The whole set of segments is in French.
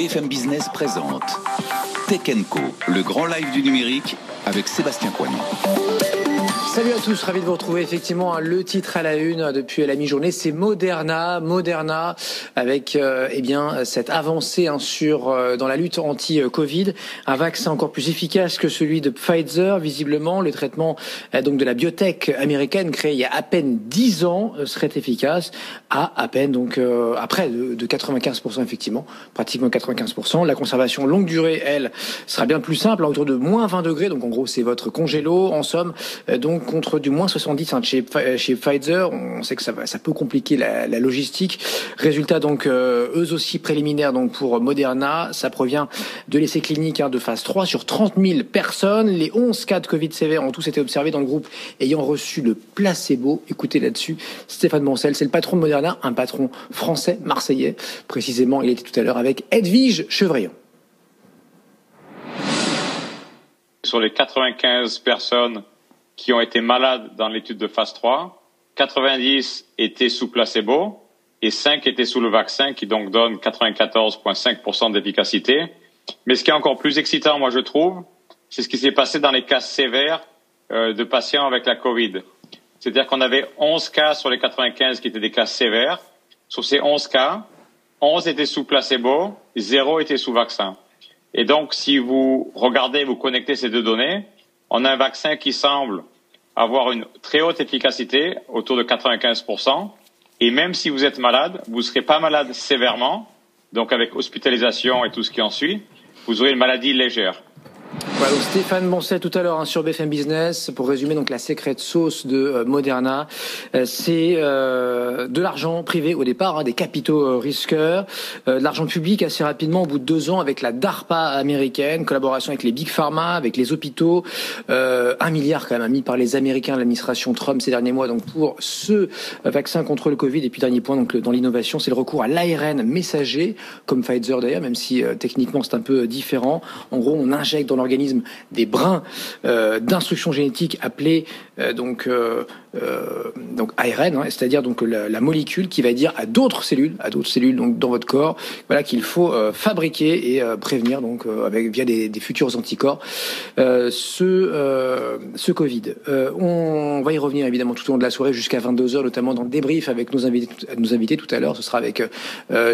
BFM Business présente Tech Co, le grand live du numérique avec Sébastien Coignon. Salut à tous, ravi de vous retrouver. Effectivement, le titre à la une depuis la mi-journée, c'est Moderna, Moderna, avec euh, eh bien cette avancée hein, sur euh, dans la lutte anti-Covid, un vaccin encore plus efficace que celui de Pfizer. Visiblement, le traitement euh, donc de la biotech américaine créé il y a à peine 10 ans serait efficace à à peine donc après de, de 95% effectivement, pratiquement 95%. La conservation longue durée, elle, sera bien plus simple, autour de moins 20 degrés. Donc en gros, c'est votre congélo. En somme, donc contre du moins 70 hein, chez, chez Pfizer. On sait que ça, ça peut compliquer la, logistique. Résultat donc euh, eux aussi préliminaires donc pour Moderna. Ça provient de l'essai clinique hein, de phase 3 sur 30 000 personnes. Les 11 cas de Covid sévères ont tous été observés dans le groupe ayant reçu le placebo. Écoutez là-dessus, Stéphane Boncel, c'est le patron de Moderna, un patron français, marseillais. Précisément, il était tout à l'heure avec Edwige Chevrillon. Sur les 95 personnes qui ont été malades dans l'étude de phase 3, 90 étaient sous placebo et 5 étaient sous le vaccin qui donc donne 94,5% d'efficacité. Mais ce qui est encore plus excitant, moi je trouve, c'est ce qui s'est passé dans les cas sévères euh, de patients avec la Covid. C'est-à-dire qu'on avait 11 cas sur les 95 qui étaient des cas sévères. Sur ces 11 cas, 11 étaient sous placebo, 0 étaient sous vaccin. Et donc, si vous regardez, vous connectez ces deux données, on a un vaccin qui semble avoir une très haute efficacité, autour de 95%. Et même si vous êtes malade, vous ne serez pas malade sévèrement, donc avec hospitalisation et tout ce qui en suit, vous aurez une maladie légère. Voilà, donc Stéphane Bonset tout à l'heure hein, sur BFM Business pour résumer donc la secrète sauce de euh, Moderna, euh, c'est euh, de l'argent privé au départ, hein, des capitaux risqueurs, de l'argent public assez rapidement au bout de deux ans avec la DARPA américaine, collaboration avec les big pharma, avec les hôpitaux, un milliard quand même mis par les Américains, l'administration Trump ces derniers mois donc pour ce vaccin contre le Covid. Et puis dernier point donc dans l'innovation, c'est le recours à l'ARN messager comme Pfizer d'ailleurs, même si techniquement c'est un peu différent. En gros, on injecte dans l'organisme des brins euh, d'instruction génétique appelés euh, donc euh, donc ARN, hein, c'est-à-dire donc la, la, molécule qui va dire à d'autres cellules, à d'autres cellules donc dans votre corps, voilà qu'il faut fabriquer et prévenir donc avec via des, futurs anticorps ce ce Covid. on va y revenir évidemment tout au long de la soirée jusqu'à 22 h notamment dans le débrief avec nos invités nos invités tout à l'heure. Ce sera avec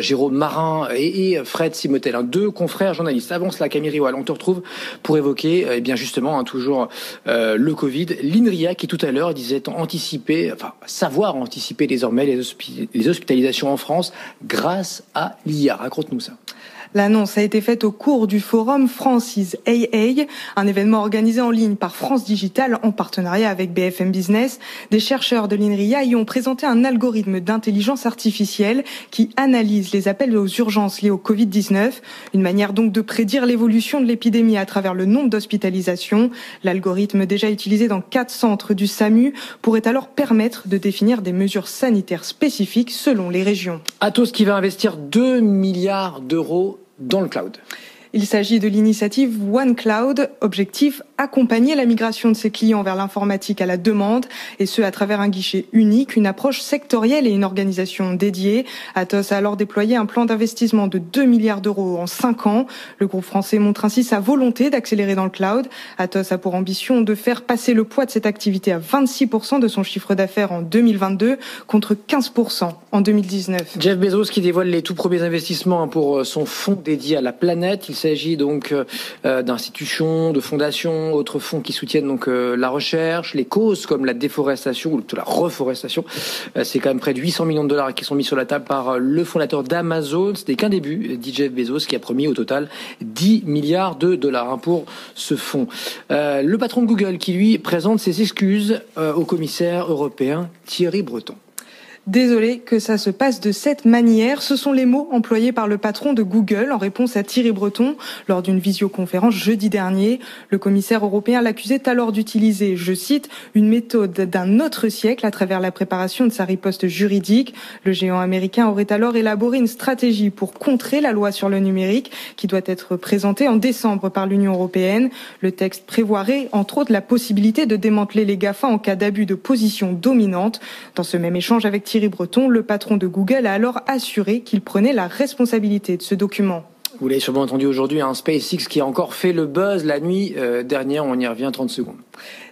Jérôme Marin et, Fred Simotel, hein, deux confrères journalistes. Avant cela, Camille Riwal, on te retrouve pour évoquer, eh bien justement, hein, toujours euh, le Covid. L'INRIA qui tout à l'heure disait anticiper, enfin savoir anticiper désormais les, les hospitalisations en France grâce à l'IA. Raconte-nous ça. L'annonce a été faite au cours du forum Francis AA, un événement organisé en ligne par France Digital en partenariat avec BFM Business. Des chercheurs de l'INRIA y ont présenté un algorithme d'intelligence artificielle qui analyse les appels aux urgences liés au Covid-19, une manière donc de prédire l'évolution de l'épidémie à travers le nombre d'hospitalisations. L'algorithme déjà utilisé dans quatre centres du SAMU pourrait alors permettre de définir des mesures sanitaires spécifiques selon les régions. Atos qui va investir 2 milliards d'euros dans le cloud. Il s'agit de l'initiative OneCloud, objectif accompagner la migration de ses clients vers l'informatique à la demande, et ce à travers un guichet unique, une approche sectorielle et une organisation dédiée. Atos a alors déployé un plan d'investissement de 2 milliards d'euros en 5 ans. Le groupe français montre ainsi sa volonté d'accélérer dans le cloud. Atos a pour ambition de faire passer le poids de cette activité à 26% de son chiffre d'affaires en 2022 contre 15% en 2019. Jeff Bezos qui dévoile les tout premiers investissements pour son fonds dédié à la planète. S'agit donc euh, d'institutions, de fondations, autres fonds qui soutiennent donc euh, la recherche, les causes comme la déforestation ou la reforestation. Euh, c'est quand même près de 800 millions de dollars qui sont mis sur la table par le fondateur d'Amazon. Ce n'est qu'un début, dit Jeff Bezos, qui a promis au total 10 milliards de dollars hein, pour ce fonds. le patron de Google qui lui présente ses excuses au commissaire européen Thierry Breton. Désolé que ça se passe de cette manière. Ce sont les mots employés par le patron de Google en réponse à Thierry Breton lors d'une visioconférence jeudi dernier. Le commissaire européen l'accusait alors d'utiliser, je cite, une méthode d'un autre siècle à travers la préparation de sa riposte juridique. Le géant américain aurait alors élaboré une stratégie pour contrer la loi sur le numérique qui doit être présentée en décembre par l'Union européenne. Le texte prévoirait entre autres la possibilité de démanteler les GAFA en cas d'abus de position dominante. Dans ce même échange avec Thierry Breton, le patron de Google a alors assuré qu'il prenait la responsabilité de ce document. Vous l'avez sûrement entendu aujourd'hui, un SpaceX qui a encore fait le buzz la nuit euh, dernière. On y revient 30 secondes.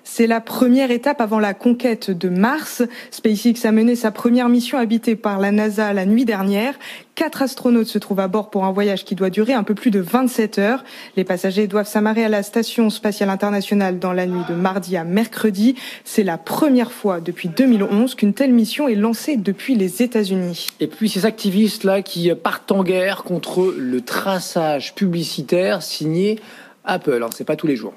C'est la première étape avant la conquête de Mars. SpaceX a mené sa première mission habitée par la NASA la nuit dernière. Quatre astronautes se trouvent à bord pour un voyage qui doit durer un peu plus de 27 heures. Les passagers doivent s'amarrer à la Station spatiale internationale dans la nuit de mardi à mercredi. C'est la première fois depuis 2011 qu'une telle mission est lancée depuis les États-Unis. Et puis ces activistes-là qui partent en guerre contre le traçage publicitaire signé Apple. Hein, c'est pas tous les jours.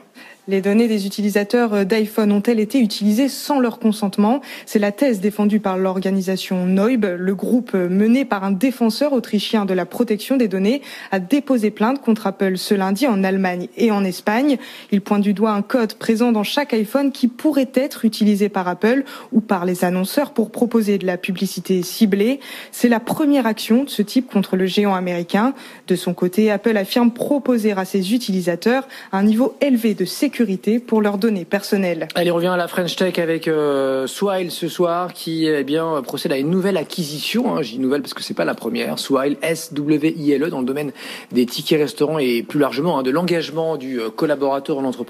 Les données des utilisateurs d'iPhone ont-elles été utilisées sans leur consentement? C'est la thèse défendue par l'organisation Neub. Le groupe mené par un défenseur autrichien de la protection des données a déposé plainte contre Apple ce lundi en Allemagne et en Espagne. Il pointe du doigt un code présent dans chaque iPhone qui pourrait être utilisé par Apple ou par les annonceurs pour proposer de la publicité ciblée. C'est la première action de ce type contre le géant américain. De son côté, Apple affirme proposer à ses utilisateurs un niveau élevé de sécurité pour leurs données personnelles. Allez, on revient à la French Tech avec euh, Swile ce soir qui eh bien procède à une nouvelle acquisition. Hein, J'ai nouvelle parce que c'est pas la première. Swile, S-W-I-L-E dans le domaine des tickets restaurants et plus largement hein, de l'engagement du euh, collaborateur en entreprise.